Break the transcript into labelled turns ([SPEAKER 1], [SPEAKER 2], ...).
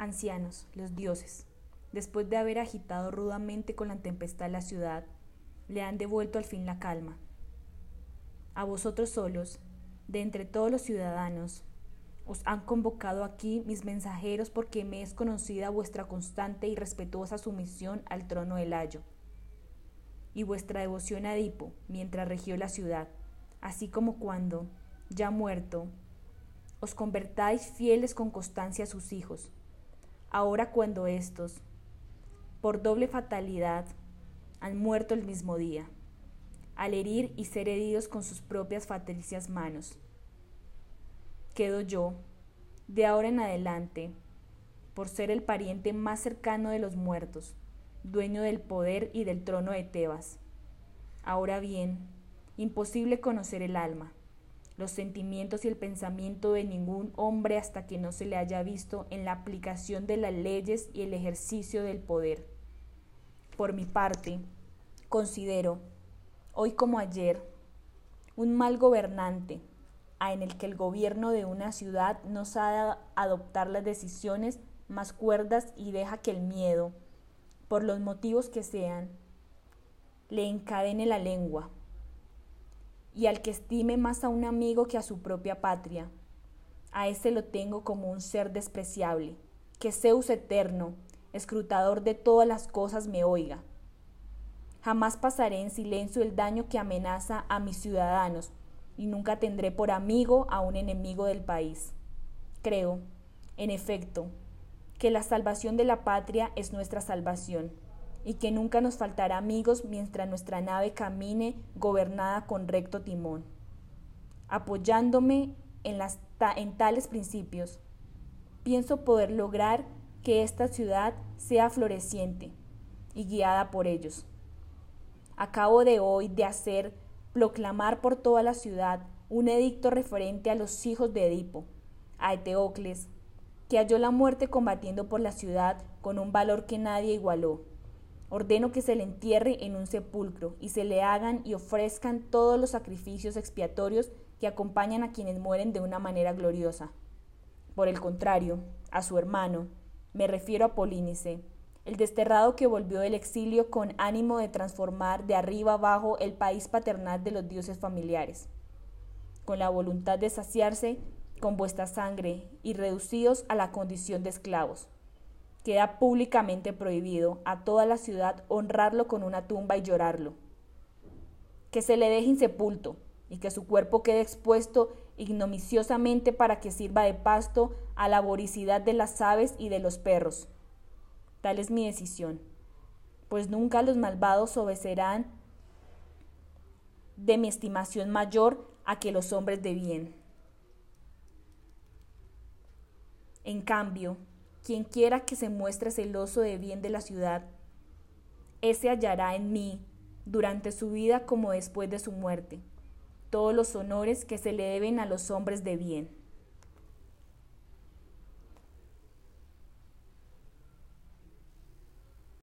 [SPEAKER 1] Ancianos, los dioses, después de haber agitado rudamente con la tempestad la ciudad, le han devuelto al fin la calma. A vosotros solos, de entre todos los ciudadanos, os han convocado aquí mis mensajeros porque me es conocida vuestra constante y respetuosa sumisión al trono del Ayo, y vuestra devoción a Edipo mientras regió la ciudad, así como cuando, ya muerto, os convertáis fieles con constancia a sus hijos. Ahora cuando éstos, por doble fatalidad, han muerto el mismo día, al herir y ser heridos con sus propias fatalicias manos. Quedo yo, de ahora en adelante, por ser el pariente más cercano de los muertos, dueño del poder y del trono de Tebas. Ahora bien, imposible conocer el alma, los sentimientos y el pensamiento de ningún hombre hasta que no se le haya visto en la aplicación de las leyes y el ejercicio del poder. Por mi parte, considero, hoy como ayer, un mal gobernante, en el que el gobierno de una ciudad no sabe adoptar las decisiones más cuerdas y deja que el miedo, por los motivos que sean, le encadene la lengua, y al que estime más a un amigo que a su propia patria. A ese lo tengo como un ser despreciable, que Zeus eterno, escrutador de todas las cosas, me oiga. Jamás pasaré en silencio el daño que amenaza a mis ciudadanos, y nunca tendré por amigo a un enemigo del país. Creo, en efecto, que la salvación de la patria es nuestra salvación y que nunca nos faltará amigos mientras nuestra nave camine gobernada con recto timón. Apoyándome en, las en tales principios, pienso poder lograr que esta ciudad sea floreciente y guiada por ellos. Acabo de hoy de hacer proclamar por toda la ciudad un edicto referente a los hijos de Edipo, a Eteocles, que halló la muerte combatiendo por la ciudad con un valor que nadie igualó Ordeno que se le entierre en un sepulcro y se le hagan y ofrezcan todos los sacrificios expiatorios que acompañan a quienes mueren de una manera gloriosa. Por el contrario, a su hermano, me refiero a Polínice, el desterrado que volvió del exilio con ánimo de transformar de arriba abajo el país paternal de los dioses familiares, con la voluntad de saciarse con vuestra sangre y reducidos a la condición de esclavos queda públicamente prohibido a toda la ciudad honrarlo con una tumba y llorarlo. Que se le deje insepulto y que su cuerpo quede expuesto ignomiciosamente para que sirva de pasto a la voricidad de las aves y de los perros. Tal es mi decisión, pues nunca los malvados obedecerán de mi estimación mayor a que los hombres de bien. En cambio, quien quiera que se muestre celoso de bien de la ciudad, ese hallará en mí, durante su vida como después de su muerte, todos los honores que se le deben a los hombres de bien.